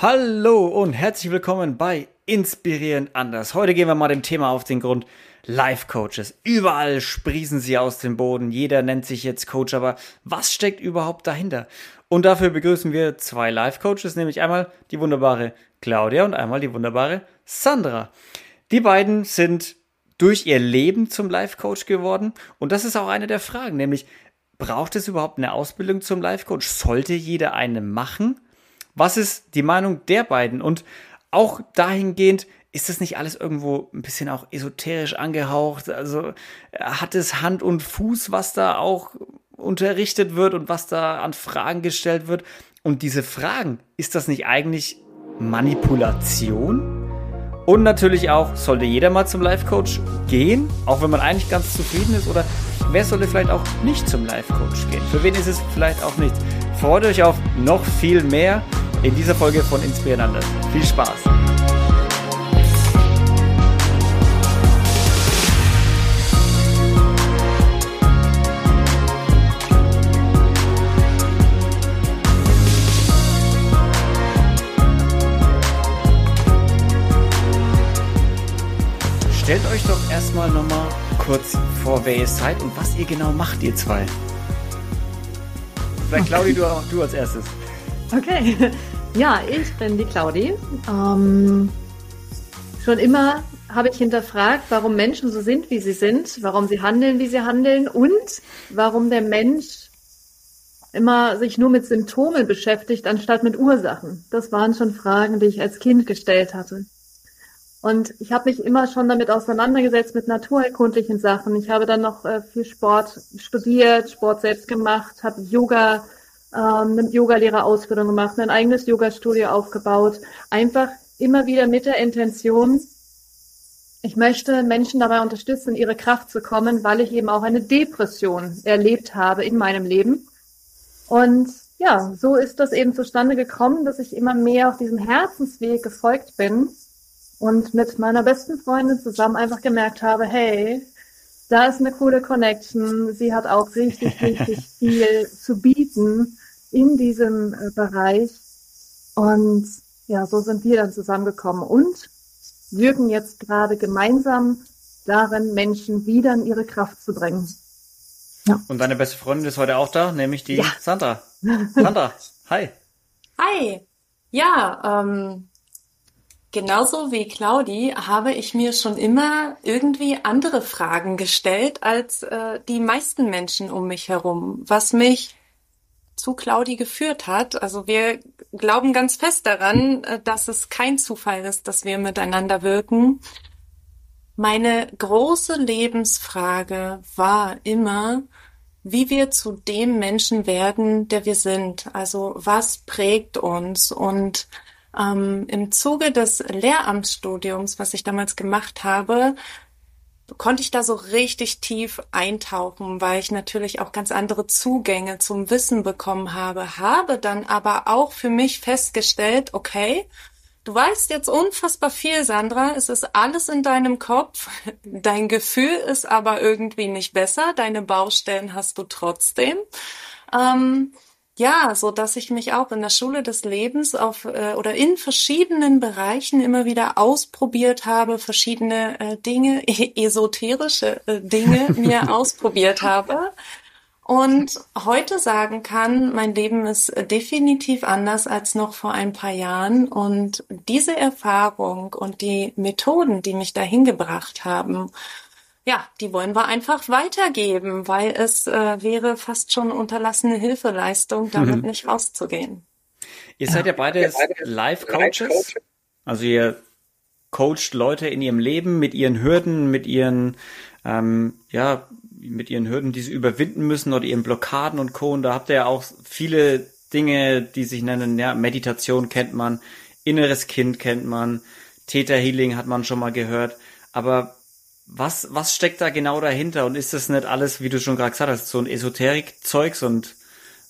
Hallo und herzlich willkommen bei Inspirierend anders. Heute gehen wir mal dem Thema auf den Grund. Life Coaches. Überall sprießen sie aus dem Boden. Jeder nennt sich jetzt Coach, aber was steckt überhaupt dahinter? Und dafür begrüßen wir zwei Life Coaches, nämlich einmal die wunderbare Claudia und einmal die wunderbare Sandra. Die beiden sind durch ihr Leben zum Life Coach geworden und das ist auch eine der Fragen, nämlich braucht es überhaupt eine Ausbildung zum Life Coach? Sollte jeder eine machen? Was ist die Meinung der beiden? Und auch dahingehend, ist das nicht alles irgendwo ein bisschen auch esoterisch angehaucht? Also hat es Hand und Fuß, was da auch unterrichtet wird und was da an Fragen gestellt wird? Und diese Fragen, ist das nicht eigentlich Manipulation? Und natürlich auch, sollte jeder mal zum Life Coach gehen, auch wenn man eigentlich ganz zufrieden ist? Oder wer sollte vielleicht auch nicht zum Life Coach gehen? Für wen ist es vielleicht auch nicht? Freut euch auf noch viel mehr in dieser Folge von Inspirierend. Viel Spaß! Stellt euch doch erstmal nochmal kurz vor, wer ihr seid und was ihr genau macht, ihr zwei. Vielleicht Claudi, du, du als erstes. Okay, ja, ich bin die Claudi. Ähm, schon immer habe ich hinterfragt, warum Menschen so sind, wie sie sind, warum sie handeln, wie sie handeln und warum der Mensch immer sich nur mit Symptomen beschäftigt, anstatt mit Ursachen. Das waren schon Fragen, die ich als Kind gestellt hatte. Und ich habe mich immer schon damit auseinandergesetzt mit naturerkundlichen Sachen. Ich habe dann noch äh, viel Sport studiert, Sport selbst gemacht, habe Yoga ähm, eine Yogalehrerausbildung gemacht, ein eigenes Yoga-Studio aufgebaut. Einfach immer wieder mit der Intention, ich möchte Menschen dabei unterstützen, in ihre Kraft zu kommen, weil ich eben auch eine Depression erlebt habe in meinem Leben. Und ja, so ist das eben zustande gekommen, dass ich immer mehr auf diesem Herzensweg gefolgt bin und mit meiner besten Freundin zusammen einfach gemerkt habe, hey, da ist eine coole Connection. Sie hat auch richtig, richtig viel zu bieten in diesem äh, Bereich. Und ja, so sind wir dann zusammengekommen und wirken jetzt gerade gemeinsam darin, Menschen wieder in ihre Kraft zu bringen. Ja. Und deine beste Freundin ist heute auch da, nämlich die ja. Sandra. Sandra, hi. Hi. Ja, ähm, Genauso wie Claudi habe ich mir schon immer irgendwie andere Fragen gestellt als äh, die meisten Menschen um mich herum, was mich zu Claudi geführt hat. Also wir glauben ganz fest daran, äh, dass es kein Zufall ist, dass wir miteinander wirken. Meine große Lebensfrage war immer, wie wir zu dem Menschen werden, der wir sind. Also was prägt uns und ähm, Im Zuge des Lehramtsstudiums, was ich damals gemacht habe, konnte ich da so richtig tief eintauchen, weil ich natürlich auch ganz andere Zugänge zum Wissen bekommen habe, habe dann aber auch für mich festgestellt, okay, du weißt jetzt unfassbar viel, Sandra, es ist alles in deinem Kopf, dein Gefühl ist aber irgendwie nicht besser, deine Baustellen hast du trotzdem. Ähm, ja, so dass ich mich auch in der Schule des Lebens auf äh, oder in verschiedenen Bereichen immer wieder ausprobiert habe, verschiedene äh, Dinge, esoterische äh, Dinge mir ausprobiert habe. Und heute sagen kann, mein Leben ist definitiv anders als noch vor ein paar Jahren. Und diese Erfahrung und die Methoden, die mich dahin gebracht haben, ja, die wollen wir einfach weitergeben, weil es äh, wäre fast schon unterlassene Hilfeleistung, damit mhm. nicht rauszugehen. Ihr seid ja beide Life-Coaches. Also ihr coacht Leute in ihrem Leben mit ihren Hürden, mit ihren, ähm, ja, mit ihren Hürden, die sie überwinden müssen oder ihren Blockaden und Co. Und da habt ihr ja auch viele Dinge, die sich nennen, ja, Meditation kennt man, inneres Kind kennt man, Theta Healing hat man schon mal gehört. Aber was, was steckt da genau dahinter? Und ist das nicht alles, wie du schon gerade gesagt hast, so ein Esoterik-Zeugs? Und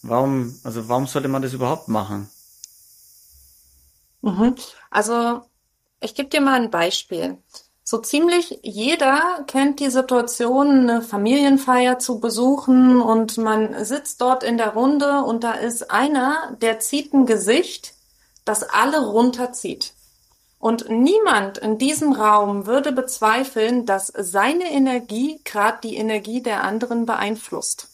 warum, also warum sollte man das überhaupt machen? Mhm. Also, ich gebe dir mal ein Beispiel. So ziemlich jeder kennt die Situation, eine Familienfeier zu besuchen und man sitzt dort in der Runde und da ist einer, der zieht ein Gesicht, das alle runterzieht. Und niemand in diesem Raum würde bezweifeln, dass seine Energie gerade die Energie der anderen beeinflusst.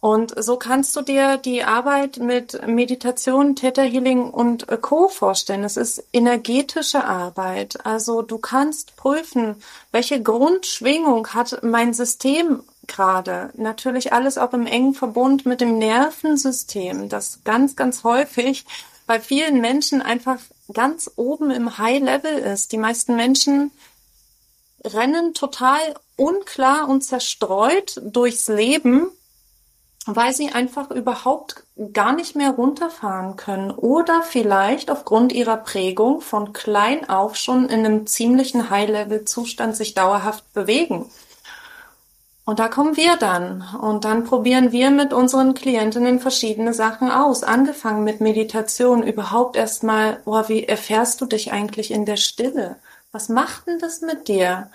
Und so kannst du dir die Arbeit mit Meditation, Theta Healing und Co. vorstellen. Es ist energetische Arbeit. Also du kannst prüfen, welche Grundschwingung hat mein System gerade. Natürlich alles auch im engen Verbund mit dem Nervensystem, das ganz, ganz häufig bei vielen Menschen einfach ganz oben im High Level ist. Die meisten Menschen rennen total unklar und zerstreut durchs Leben weil sie einfach überhaupt gar nicht mehr runterfahren können oder vielleicht aufgrund ihrer Prägung von klein auf schon in einem ziemlichen High-Level-Zustand sich dauerhaft bewegen. Und da kommen wir dann. Und dann probieren wir mit unseren Klientinnen verschiedene Sachen aus. Angefangen mit Meditation. Überhaupt erstmal, oh, wie erfährst du dich eigentlich in der Stille? Was macht denn das mit dir?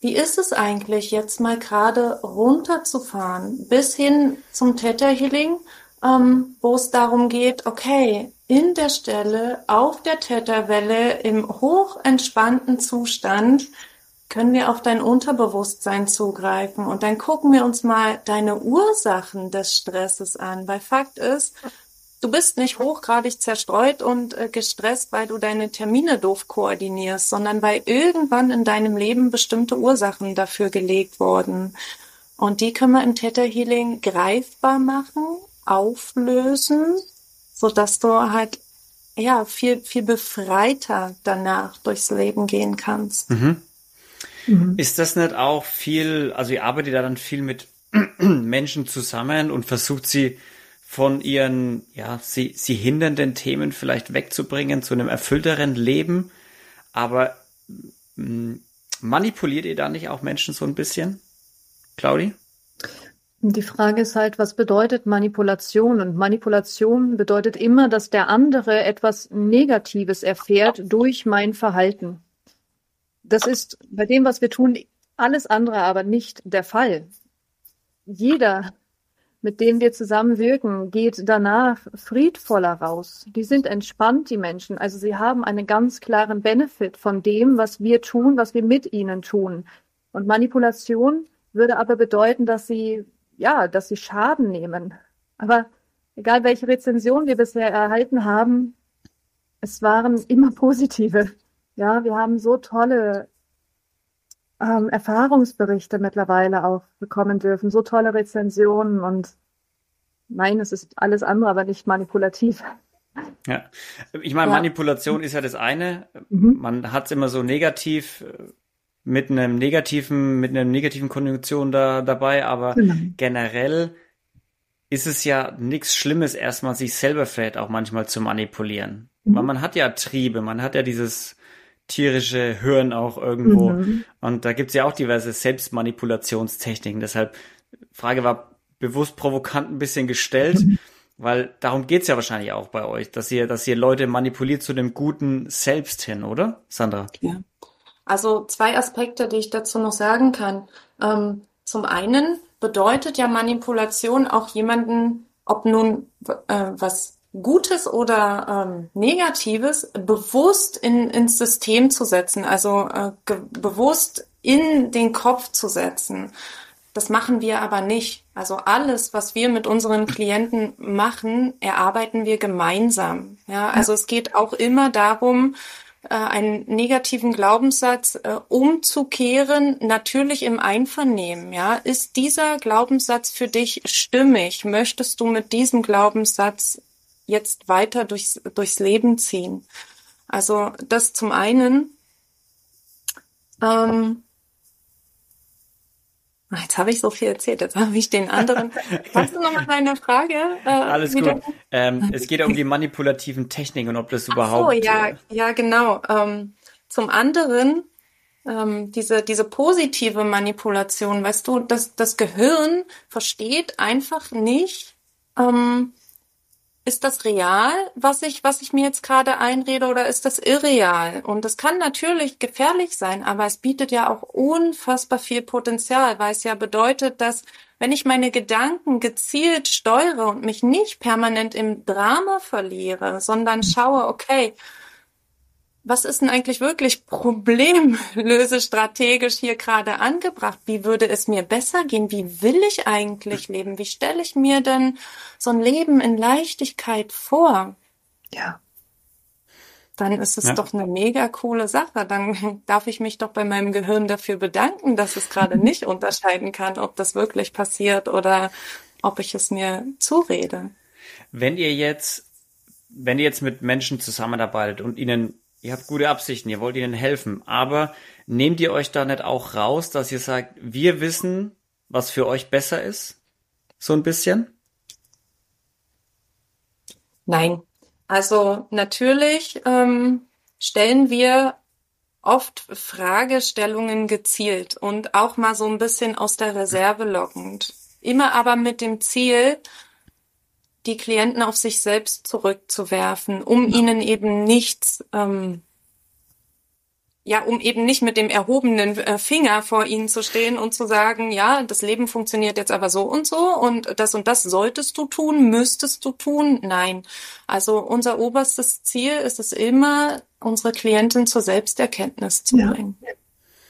Wie ist es eigentlich, jetzt mal gerade runterzufahren, bis hin zum Theta Healing, ähm, wo es darum geht, okay, in der Stelle, auf der Theta-Welle, im hochentspannten Zustand, können wir auf dein Unterbewusstsein zugreifen und dann gucken wir uns mal deine Ursachen des Stresses an, weil Fakt ist, du bist nicht hochgradig zerstreut und äh, gestresst, weil du deine Termine doof koordinierst, sondern weil irgendwann in deinem Leben bestimmte Ursachen dafür gelegt wurden. Und die können wir im Theta Healing greifbar machen, auflösen, so dass du halt ja viel viel befreiter danach durchs Leben gehen kannst. Mhm. Mhm. Ist das nicht auch viel, also ihr arbeitet da dann viel mit Menschen zusammen und versucht sie von ihren, ja, sie, sie hindernden Themen vielleicht wegzubringen zu einem erfüllteren Leben. Aber mh, manipuliert ihr da nicht auch Menschen so ein bisschen? Claudi? Die Frage ist halt, was bedeutet Manipulation? Und Manipulation bedeutet immer, dass der andere etwas Negatives erfährt durch mein Verhalten. Das ist bei dem, was wir tun, alles andere aber nicht der Fall. Jeder mit denen wir zusammenwirken, geht danach friedvoller raus. Die sind entspannt, die Menschen. Also sie haben einen ganz klaren Benefit von dem, was wir tun, was wir mit ihnen tun. Und Manipulation würde aber bedeuten, dass sie, ja, dass sie Schaden nehmen. Aber egal welche Rezension wir bisher erhalten haben, es waren immer positive. Ja, wir haben so tolle ähm, Erfahrungsberichte mittlerweile auch bekommen dürfen, so tolle Rezensionen und nein, es ist alles andere, aber nicht manipulativ. Ja, ich meine, ja. Manipulation ist ja das eine. Mhm. Man hat es immer so negativ äh, mit einem negativen, mit einer negativen Konjunktion da dabei, aber genau. generell ist es ja nichts Schlimmes, erstmal sich selber vielleicht auch manchmal zu manipulieren. Mhm. Weil man hat ja Triebe, man hat ja dieses tierische Hirn auch irgendwo. Mhm. Und da gibt's ja auch diverse Selbstmanipulationstechniken. Deshalb, Frage war bewusst provokant ein bisschen gestellt, mhm. weil darum geht's ja wahrscheinlich auch bei euch, dass ihr, dass ihr Leute manipuliert zu dem guten Selbst hin, oder, Sandra? Ja. Also zwei Aspekte, die ich dazu noch sagen kann. Ähm, zum einen bedeutet ja Manipulation auch jemanden, ob nun äh, was Gutes oder ähm, Negatives bewusst in, ins System zu setzen, also äh, bewusst in den Kopf zu setzen. Das machen wir aber nicht. Also alles, was wir mit unseren Klienten machen, erarbeiten wir gemeinsam. Ja, also es geht auch immer darum, äh, einen negativen Glaubenssatz äh, umzukehren, natürlich im Einvernehmen. Ja, ist dieser Glaubenssatz für dich stimmig? Möchtest du mit diesem Glaubenssatz jetzt weiter durchs, durchs Leben ziehen. Also das zum einen. Ähm, ah, Jetzt habe ich so viel erzählt, jetzt habe ich den anderen. Hast du nochmal deine Frage? Äh, Alles wieder? gut. Ähm, es geht um die manipulativen Techniken und ob das überhaupt. Ach so, ja, ja, genau. Ähm, zum anderen, ähm, diese, diese positive Manipulation, weißt du, das, das Gehirn versteht einfach nicht, ähm, ist das real, was ich, was ich mir jetzt gerade einrede, oder ist das irreal? Und es kann natürlich gefährlich sein, aber es bietet ja auch unfassbar viel Potenzial, weil es ja bedeutet, dass wenn ich meine Gedanken gezielt steuere und mich nicht permanent im Drama verliere, sondern schaue, okay, was ist denn eigentlich wirklich problemlösestrategisch hier gerade angebracht? Wie würde es mir besser gehen? Wie will ich eigentlich leben? Wie stelle ich mir denn so ein Leben in Leichtigkeit vor? Ja. Dann ist es Ja. doch eine mega coole Sache. Dann darf ich mich doch bei meinem Gehirn dafür bedanken, dass es gerade nicht unterscheiden kann, ob das wirklich passiert oder ob ich es mir zurede. Wenn ihr jetzt, wenn ihr jetzt mit Menschen zusammenarbeitet und ihnen, ihr habt gute Absichten, ihr wollt ihnen helfen, aber nehmt ihr euch da nicht auch raus, dass ihr sagt, wir wissen, was für euch besser ist? So ein bisschen? Nein. Also natürlich ähm, stellen wir oft Fragestellungen gezielt und auch mal so ein bisschen aus der Reserve lockend. Immer aber mit dem Ziel, die Klienten auf sich selbst zurückzuwerfen, um ihnen eben nichts, ähm, ja, um eben nicht mit dem erhobenen äh, Finger vor ihnen zu stehen und zu sagen, ja, das Leben funktioniert jetzt aber so und so und das und das solltest du tun, müsstest du tun. Nein. Also unser oberstes Ziel ist es immer, unsere Klientin zur Selbsterkenntnis zu Ja. bringen.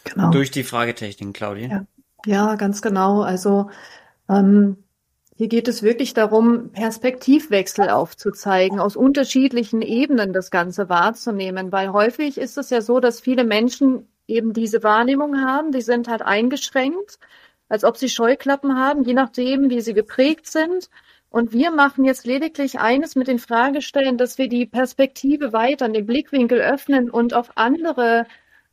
Genau. Durch die Fragetechniken, Claudia. Ja. Ja, ganz genau. Also ähm, hier geht es wirklich darum, Perspektivwechsel aufzuzeigen, aus unterschiedlichen Ebenen das Ganze wahrzunehmen, weil häufig ist es ja so, dass viele Menschen eben diese Wahrnehmung haben, die sind halt eingeschränkt, als ob sie Scheuklappen haben, je nachdem, wie sie geprägt sind. Und wir machen jetzt lediglich eines mit den Fragestellen, dass wir die Perspektive weiter, den Blickwinkel öffnen und auf andere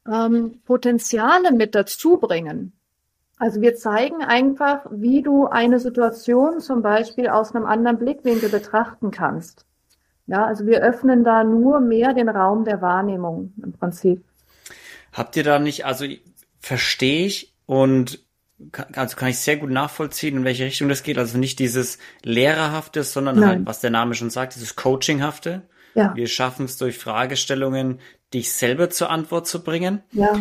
ähm, Potenziale mit dazu bringen. Also wir zeigen einfach, wie du eine Situation zum Beispiel aus einem anderen Blickwinkel betrachten kannst. Ja, also wir öffnen da nur mehr den Raum der Wahrnehmung im Prinzip. Habt ihr da nicht, also verstehe ich und kann, also kann ich sehr gut nachvollziehen, in welche Richtung das geht. Also nicht dieses Lehrerhafte, sondern Nein. halt, was der Name schon sagt, dieses Coachinghafte. Ja, Wir schaffen es durch Fragestellungen, dich selber zur Antwort zu bringen. ja,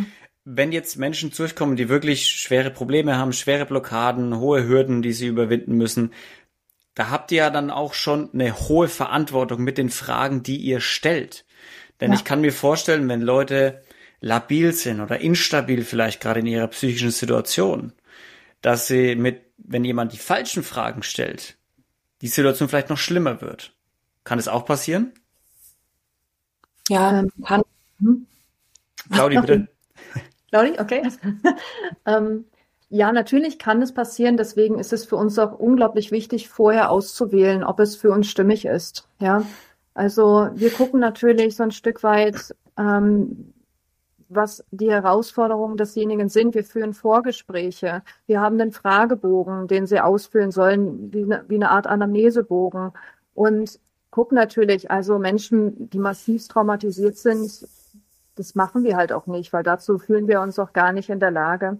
Wenn jetzt Menschen zu euch kommen, die wirklich schwere Probleme haben, schwere Blockaden, hohe Hürden, die sie überwinden müssen, da habt ihr ja dann auch schon eine hohe Verantwortung mit den Fragen, die ihr stellt. Denn Ja. ich kann mir vorstellen, wenn Leute labil sind oder instabil vielleicht gerade in ihrer psychischen Situation, dass sie mit, wenn jemand die falschen Fragen stellt, die Situation vielleicht noch schlimmer wird. Kann es auch passieren? Ja, kann, Claudi, Ach, bitte. Claudi, okay. ähm, ja, natürlich kann es passieren. Deswegen ist es für uns auch unglaublich wichtig, vorher auszuwählen, ob es für uns stimmig ist. Ja, also wir gucken natürlich so ein Stück weit, ähm, was die Herausforderungen desjenigen sind. Wir führen Vorgespräche. Wir haben einen Fragebogen, den sie ausfüllen sollen, wie eine, wie eine Art Anamnesebogen. Und gucken natürlich, also Menschen, die massiv traumatisiert sind, das machen wir halt auch nicht, weil dazu fühlen wir uns auch gar nicht in der Lage.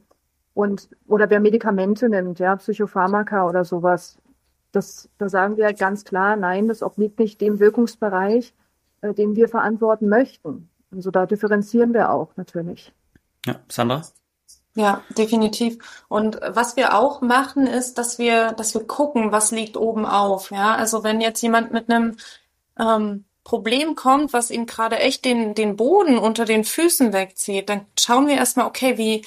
Und, oder wer Medikamente nimmt, ja, Psychopharmaka oder sowas, das, da sagen wir halt ganz klar, nein, das obliegt nicht dem Wirkungsbereich, äh, den wir verantworten möchten. Also da differenzieren wir auch natürlich. Ja, Sandra? Ja, definitiv. Und was wir auch machen, ist, dass wir, dass wir gucken, was liegt oben auf. Ja, also wenn jetzt jemand mit einem ähm, Problem kommt, was ihm gerade echt den, den Boden unter den Füßen wegzieht, dann schauen wir erstmal, okay, wie,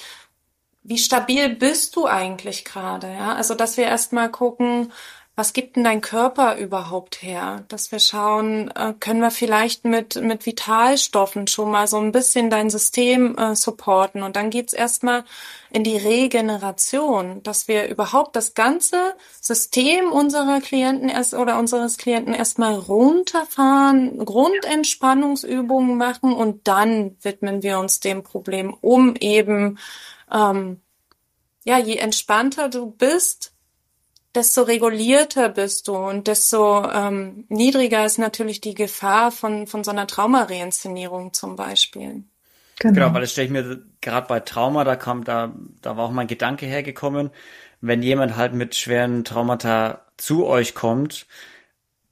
wie stabil bist du eigentlich gerade? Ja, also dass wir erstmal gucken, was gibt denn dein Körper überhaupt her? Dass wir schauen, äh, können wir vielleicht mit, mit Vitalstoffen schon mal so ein bisschen dein System äh, supporten. Und dann geht's erstmal in die Regeneration, dass wir überhaupt das ganze System unserer Klienten erst oder unseres Klienten erstmal runterfahren, Grundentspannungsübungen machen und dann widmen wir uns dem Problem, um eben, ähm, ja, je entspannter du bist, desto regulierter bist du und desto ähm, niedriger ist natürlich die Gefahr von, von so einer Traumareinszenierung zum Beispiel. Genau, weil das stelle ich mir gerade bei Trauma, da kam, da, da war auch mein Gedanke hergekommen, wenn jemand halt mit schweren Traumata zu euch kommt,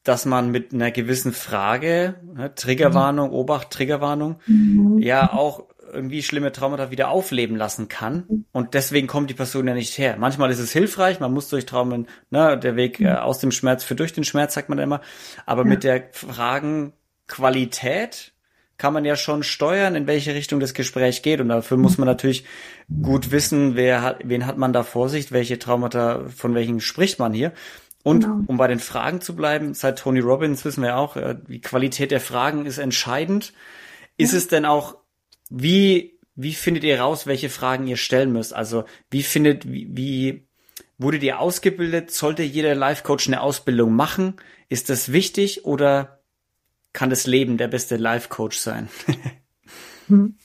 dass man mit einer gewissen Frage, ne, Triggerwarnung, Obacht, Triggerwarnung, mhm. ja auch irgendwie schlimme Traumata wieder aufleben lassen kann. Und deswegen kommt die Person ja nicht her. Manchmal ist es hilfreich, man muss durch Traumen, ne, der Weg äh, aus dem Schmerz für durch den Schmerz, sagt man immer. Aber ja. mit der Fragenqualität kann man ja schon steuern, in welche Richtung das Gespräch geht. Und dafür muss man natürlich gut wissen, wer hat, wen hat man da vor sich, welche Traumata, von welchen spricht man hier. Und genau. um bei den Fragen zu bleiben, seit Tony Robbins wissen wir auch, äh, die Qualität der Fragen ist entscheidend. Ist ja. es denn auch, wie, wie findet ihr raus, welche Fragen ihr stellen müsst? Also wie findet, wie, wie wurdet ihr ausgebildet? Sollte jeder Life-Coach eine Ausbildung machen? Ist das wichtig oder kann das Leben der beste Life-Coach sein? hm.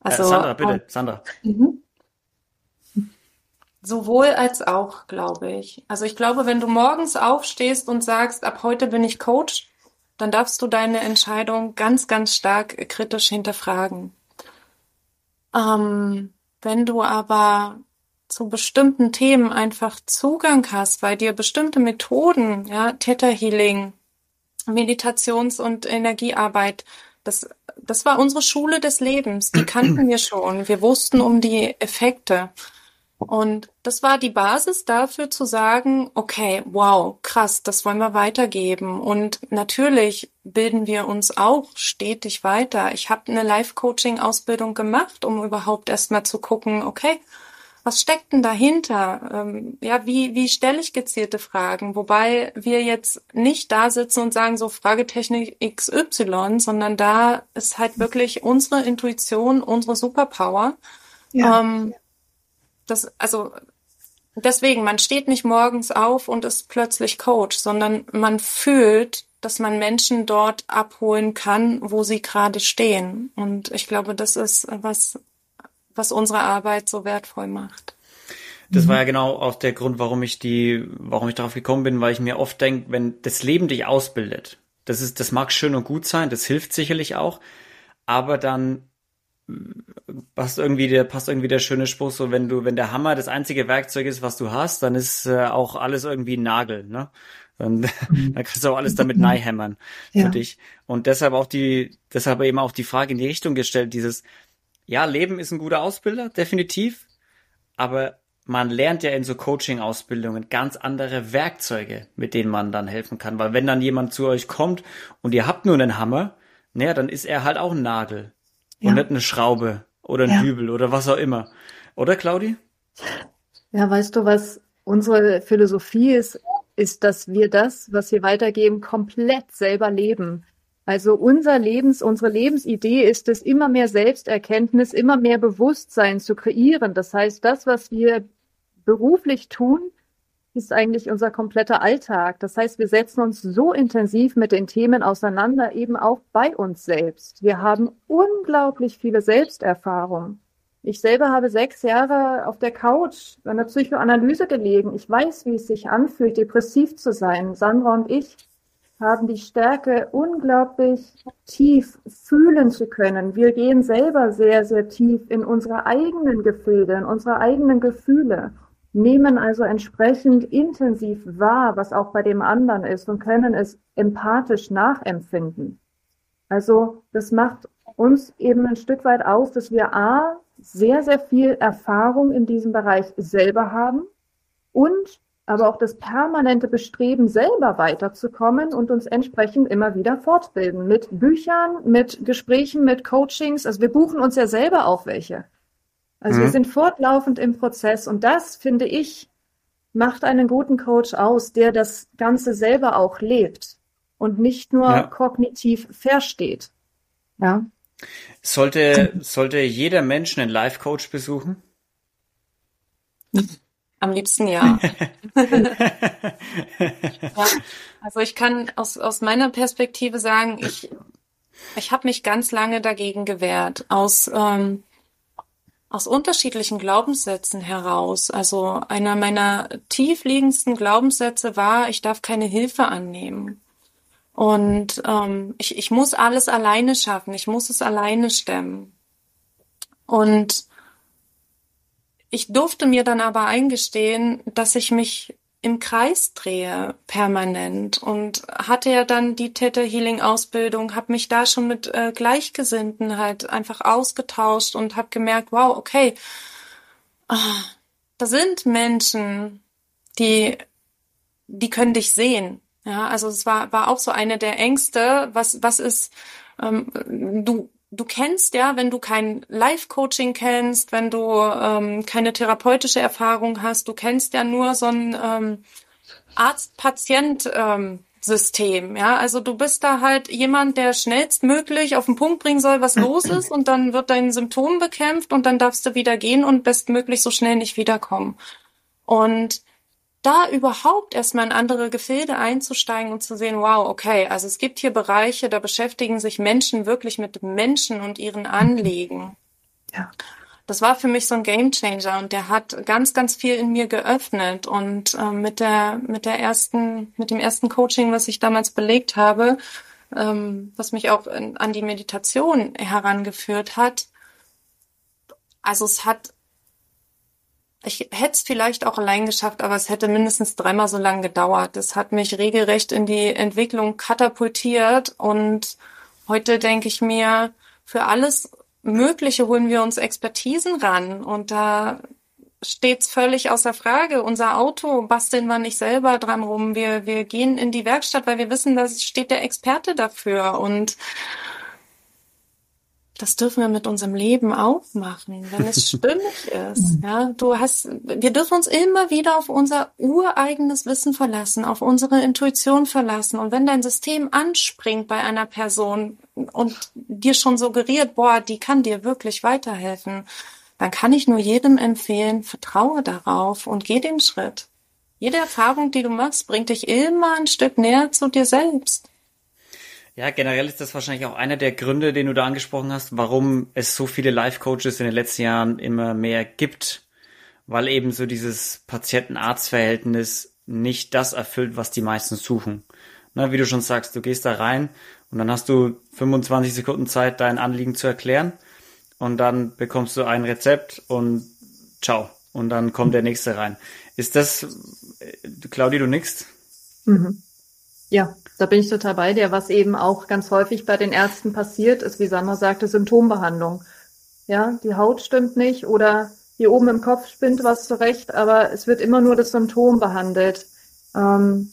Also, äh, Sandra, bitte, Sandra. Mhm. Sowohl als auch, glaube ich. Also ich glaube, wenn du morgens aufstehst und sagst, ab heute bin ich Coach, dann darfst du deine Entscheidung ganz, ganz stark kritisch hinterfragen. Ähm, wenn du aber zu bestimmten Themen einfach Zugang hast, weil dir bestimmte Methoden, ja, Theta Healing, Meditations- und Energiearbeit, das, das war unsere Schule des Lebens. Die kannten wir schon. Wir wussten um die Effekte. Und das war die Basis dafür zu sagen, okay, wow, krass, das wollen wir weitergeben. Und natürlich bilden wir uns auch stetig weiter. Ich habe eine Life-Coaching-Ausbildung gemacht, um überhaupt erstmal zu gucken, okay, was steckt denn dahinter? Ähm, ja, wie, wie stelle ich gezielte Fragen? Wobei wir jetzt nicht da sitzen und sagen, so Fragetechnik XY, sondern da ist halt wirklich unsere Intuition, unsere Superpower. Ja. Ähm, das, also deswegen, man steht nicht morgens auf und ist plötzlich Coach, sondern man fühlt, dass man Menschen dort abholen kann, wo sie gerade stehen. Und ich glaube, das ist was, was unsere Arbeit so wertvoll macht. Das war ja genau auch der Grund, warum ich die, warum ich darauf gekommen bin, weil ich mir oft denke, wenn das Leben dich ausbildet, das ist, das mag schön und gut sein, das hilft sicherlich auch, aber dann passt irgendwie der passt irgendwie der schöne Spruch so wenn du wenn der Hammer das einzige Werkzeug ist was du hast dann ist äh, auch alles irgendwie ein Nagel ne dann, mhm. dann kannst du auch alles damit neihämmern für ja. dich und deshalb auch die deshalb eben auch die Frage in die Richtung gestellt dieses ja Leben ist ein guter Ausbilder definitiv aber man lernt ja in so Coaching-Ausbildungen ganz andere Werkzeuge, mit denen man dann helfen kann. Weil wenn dann jemand zu euch kommt und ihr habt nur einen Hammer, naja, dann ist er halt auch ein Nagel ja. und nicht eine Schraube oder ein ja. Dübel oder was auch immer. Oder, Claudi? Ja, weißt du, was unsere Philosophie ist, ist, dass wir das, was wir weitergeben, komplett selber leben. Also unser Lebens, unsere Lebensidee ist es, immer mehr Selbsterkenntnis, immer mehr Bewusstsein zu kreieren. Das heißt, das, was wir beruflich tun, ist eigentlich unser kompletter Alltag. Das heißt, wir setzen uns so intensiv mit den Themen auseinander, eben auch bei uns selbst. Wir haben unglaublich viele Selbsterfahrungen. Ich selber habe sechs Jahre auf der Couch bei einer Psychoanalyse gelegen. Ich weiß, wie es sich anfühlt, depressiv zu sein. Sandra und ich haben die Stärke, unglaublich tief fühlen zu können. Wir gehen selber sehr, sehr tief in unsere eigenen Gefilde, in unsere eigenen Gefühle nehmen also entsprechend intensiv wahr, was auch bei dem anderen ist und können es empathisch nachempfinden. Also das macht uns eben ein Stück weit aus, dass wir A, sehr, sehr viel Erfahrung in diesem Bereich selber haben und aber auch das permanente Bestreben, selber weiterzukommen und uns entsprechend immer wieder fortbilden. Mit Büchern, mit Gesprächen, mit Coachings. Also wir buchen uns ja selber auch welche. Also mhm. wir sind fortlaufend im Prozess und das, finde ich, macht einen guten Coach aus, der das Ganze selber auch lebt und nicht nur ja. kognitiv versteht. Ja. Sollte, sollte jeder Mensch einen Life-Coach besuchen? Am liebsten ja. ja. Also ich kann aus, aus meiner Perspektive sagen, ich, ich habe mich ganz lange dagegen gewehrt. Aus ähm, aus unterschiedlichen Glaubenssätzen heraus. Also einer meiner tiefliegendsten Glaubenssätze war, ich darf keine Hilfe annehmen. Und ähm, ich, ich muss alles alleine schaffen, ich muss es alleine stemmen. Und ich durfte mir dann aber eingestehen, dass ich mich im Kreis drehe permanent und hatte ja dann die Theta Healing Ausbildung, habe mich da schon mit äh, Gleichgesinnten halt einfach ausgetauscht und habe gemerkt, wow, okay, ah, da sind Menschen, die die können dich sehen. Ja, also es war war auch so eine der Ängste, was was ist ähm, du du kennst ja, wenn du kein Life-Coaching kennst, wenn du ähm, keine therapeutische Erfahrung hast, du kennst ja nur so ein ähm, Arzt-Patient-System. Ähm, ja, also du bist da halt jemand, der schnellstmöglich auf den Punkt bringen soll, was los ist, und dann wird dein Symptom bekämpft und dann darfst du wieder gehen und bestmöglich so schnell nicht wiederkommen. Und da überhaupt erstmal in andere Gefilde einzusteigen und zu sehen, wow, okay, also es gibt hier Bereiche, da beschäftigen sich Menschen wirklich mit Menschen und ihren Anliegen. Ja. Das war für mich so ein Gamechanger und der hat ganz, ganz viel in mir geöffnet und äh, mit der, mit der ersten, mit dem ersten Coaching, was ich damals belegt habe, ähm, was mich auch in, an die Meditation herangeführt hat. Also es hat ich hätte es vielleicht auch allein geschafft, aber es hätte mindestens dreimal so lange gedauert. Es hat mich regelrecht in die Entwicklung katapultiert und heute denke ich mir, für alles Mögliche holen wir uns Expertisen ran und da steht's völlig außer Frage. Unser Auto basteln wir nicht selber dran rum. Wir, wir gehen in die Werkstatt, weil wir wissen, da steht der Experte dafür und das dürfen wir mit unserem Leben auch machen, wenn es stimmig ist. Ja, du hast, wir dürfen uns immer wieder auf unser ureigenes Wissen verlassen, auf unsere Intuition verlassen. Und wenn dein System anspringt bei einer Person und dir schon suggeriert, boah, die kann dir wirklich weiterhelfen, dann kann ich nur jedem empfehlen, vertraue darauf und geh den Schritt. Jede Erfahrung, die du machst, bringt dich immer ein Stück näher zu dir selbst. Ja, generell ist das wahrscheinlich auch einer der Gründe, den du da angesprochen hast, warum es so viele Life-Coaches in den letzten Jahren immer mehr gibt, weil eben so dieses Patienten-Arzt-Verhältnis nicht das erfüllt, was die meisten suchen. Na, wie du schon sagst, du gehst da rein und dann hast du 25 Sekunden Zeit, dein Anliegen zu erklären und dann bekommst du ein Rezept und ciao. Und dann kommt der nächste rein. Ist das, äh, Claudia, du nix? Mhm. Ja, da bin ich total bei dir. Was eben auch ganz häufig bei den Ärzten passiert, ist, wie Sandra sagte, Symptombehandlung. Ja, die Haut stimmt nicht oder hier oben im Kopf spinnt was zurecht, aber es wird immer nur das Symptom behandelt. Ähm,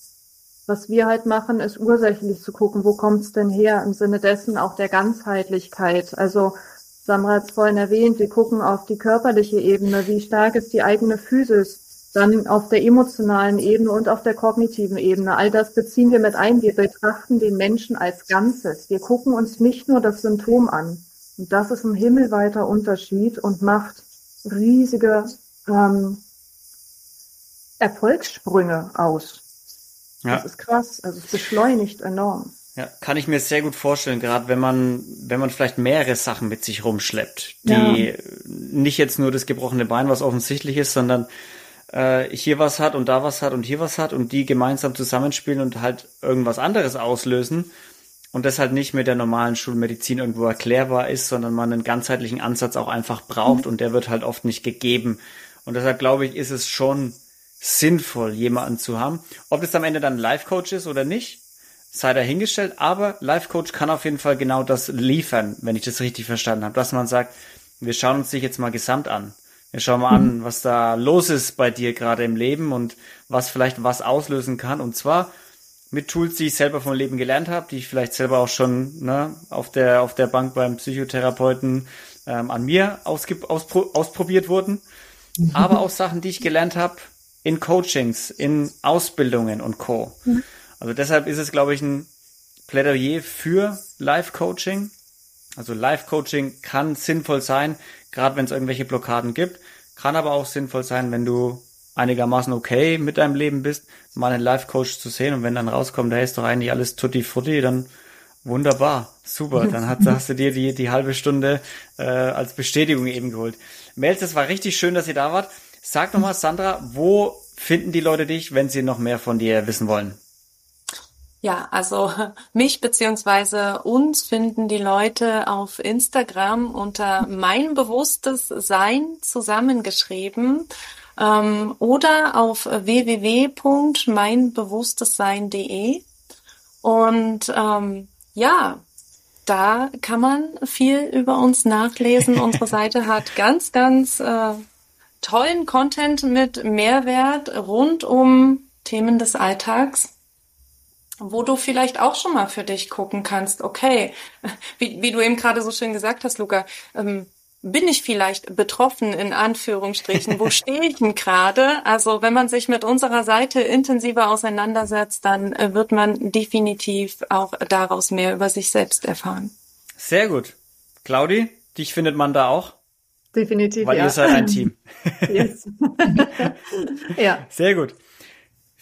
was wir halt machen, ist ursächlich zu gucken, wo kommt es denn her, im Sinne dessen auch der Ganzheitlichkeit. Also Sandra hat es vorhin erwähnt, wir gucken auf die körperliche Ebene, wie stark ist die eigene Physis, dann auf der emotionalen Ebene und auf der kognitiven Ebene. All das beziehen wir mit ein. Wir betrachten den Menschen als Ganzes. Wir gucken uns nicht nur das Symptom an. Und das ist ein himmelweiter Unterschied und macht riesige ähm, Erfolgssprünge aus. Ja. Das ist krass. Also es beschleunigt enorm. Ja, kann ich mir sehr gut vorstellen, gerade wenn man, wenn man vielleicht mehrere Sachen mit sich rumschleppt, die ja. nicht jetzt nur das gebrochene Bein, was offensichtlich ist, sondern äh, hier was hat und da was hat und hier was hat und die gemeinsam zusammenspielen und halt irgendwas anderes auslösen und das halt nicht mit der normalen Schulmedizin irgendwo erklärbar ist, sondern man einen ganzheitlichen Ansatz auch einfach braucht mhm. und der wird halt oft nicht gegeben. Und deshalb glaube ich, ist es schon sinnvoll, jemanden zu haben. Ob das am Ende dann Life-Coach ist oder nicht, sei dahingestellt, aber Life-Coach kann auf jeden Fall genau das liefern, wenn ich das richtig verstanden habe, dass man sagt, wir schauen uns dich jetzt mal gesamt an. Wir schauen mal an, was da los ist bei dir gerade im Leben und was vielleicht was auslösen kann. Und zwar mit Tools, die ich selber vom Leben gelernt habe, die ich vielleicht selber auch schon ne, auf der auf der Bank beim Psychotherapeuten ähm, an mir auspro ausprobiert wurden, mhm. aber auch Sachen, die ich gelernt habe in Coachings, in Ausbildungen und Co. Mhm. Also deshalb ist es, glaube ich, ein Plädoyer für Live-Coaching. Also Live-Coaching kann sinnvoll sein, gerade wenn es irgendwelche Blockaden gibt. Kann aber auch sinnvoll sein, wenn du einigermaßen okay mit deinem Leben bist, mal einen Life-Coach zu sehen und wenn dann rauskommt, da ist doch eigentlich alles tutti frutti, dann wunderbar, super, dann hast, hast du dir die, die halbe Stunde äh, als Bestätigung eben geholt. Mels, es war richtig schön, dass ihr da wart. Sag nochmal, Sandra, wo finden die Leute dich, wenn sie noch mehr von dir wissen wollen? Ja, also mich beziehungsweise uns finden die Leute auf Instagram unter mein bewusstes Sein zusammengeschrieben. ähm, oder auf www.meinbewusstessein.de. Und ähm, ja, da kann man viel über uns nachlesen. Unsere Seite hat ganz, ganz äh, tollen Content mit Mehrwert rund um Themen des Alltags wo du vielleicht auch schon mal für dich gucken kannst, okay, wie, wie du eben gerade so schön gesagt hast, Luca, ähm, bin ich vielleicht betroffen in Anführungsstrichen? Wo stehe ich denn gerade? Also wenn man sich mit unserer Seite intensiver auseinandersetzt, dann äh, wird man definitiv auch daraus mehr über sich selbst erfahren. Sehr gut. Claudi, dich findet man da auch? Definitiv. Weil ja. ihr seid ein Team. Yes. ja. Sehr gut.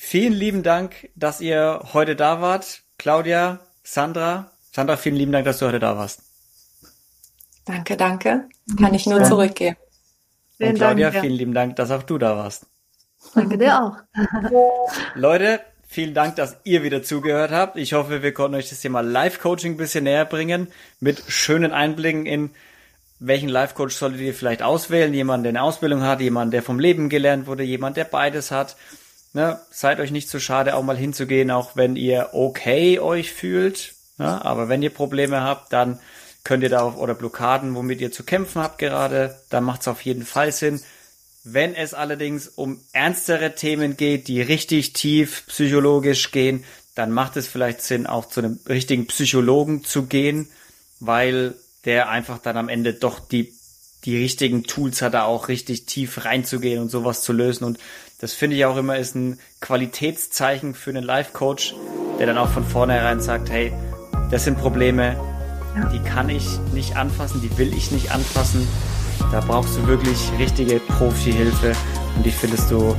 Vielen lieben Dank, dass ihr heute da wart. Claudia, Sandra. Sandra, vielen lieben Dank, dass du heute da warst. Danke, danke. Kann ich nur zurückgeben. Und Claudia, Dank, vielen lieben Dank, dass auch du da warst. Danke dir auch. Leute, vielen Dank, dass ihr wieder zugehört habt. Ich hoffe, wir konnten euch das Thema Live-Coaching ein bisschen näher bringen mit schönen Einblicken in welchen Life-Coach solltet ihr vielleicht auswählen? Jemand, der eine Ausbildung hat, jemand, der vom Leben gelernt wurde, jemand, der beides hat. Ne? Seid euch nicht zu schade, auch mal hinzugehen, auch wenn ihr okay euch fühlt. Ne? Aber wenn ihr Probleme habt, dann könnt ihr da auf, oder Blockaden, womit ihr zu kämpfen habt gerade, dann macht es auf jeden Fall Sinn. Wenn es allerdings um ernstere Themen geht, die richtig tief psychologisch gehen, dann macht es vielleicht Sinn, auch zu einem richtigen Psychologen zu gehen, weil der einfach dann am Ende doch die, die richtigen Tools hat, da auch richtig tief reinzugehen und sowas zu lösen. Und das finde ich auch immer ist ein Qualitätszeichen für einen Life-Coach, der dann auch von vornherein sagt, hey, das sind Probleme, die kann ich nicht anfassen, die will ich nicht anfassen. Da brauchst du wirklich richtige Profi-Hilfe und die findest du äh,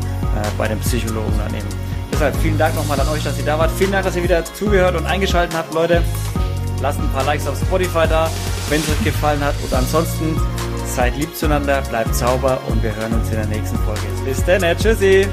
bei dem Psychologen daneben. Deshalb vielen Dank nochmal an euch, dass ihr da wart. Vielen Dank, dass ihr wieder zugehört und eingeschaltet habt, Leute. Lasst ein paar Likes auf Spotify da, wenn es euch gefallen hat. Und ansonsten seid lieb zueinander, bleibt sauber und wir hören uns in der nächsten Folge. Bis dann, tschüssi!